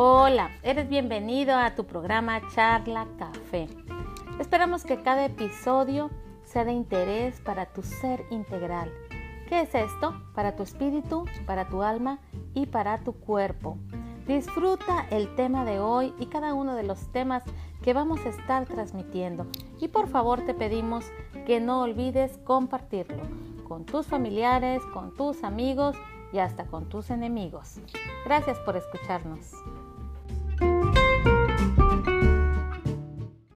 Hola, eres bienvenido a tu programa Charla Café. Esperamos que cada episodio sea de interés para tu ser integral. ¿Qué es esto? Para tu espíritu, para tu alma y para tu cuerpo. Disfruta el tema de hoy y cada uno de los temas que vamos a estar transmitiendo. Y por favor te pedimos que no olvides compartirlo con tus familiares, con tus amigos y hasta con tus enemigos. Gracias por escucharnos.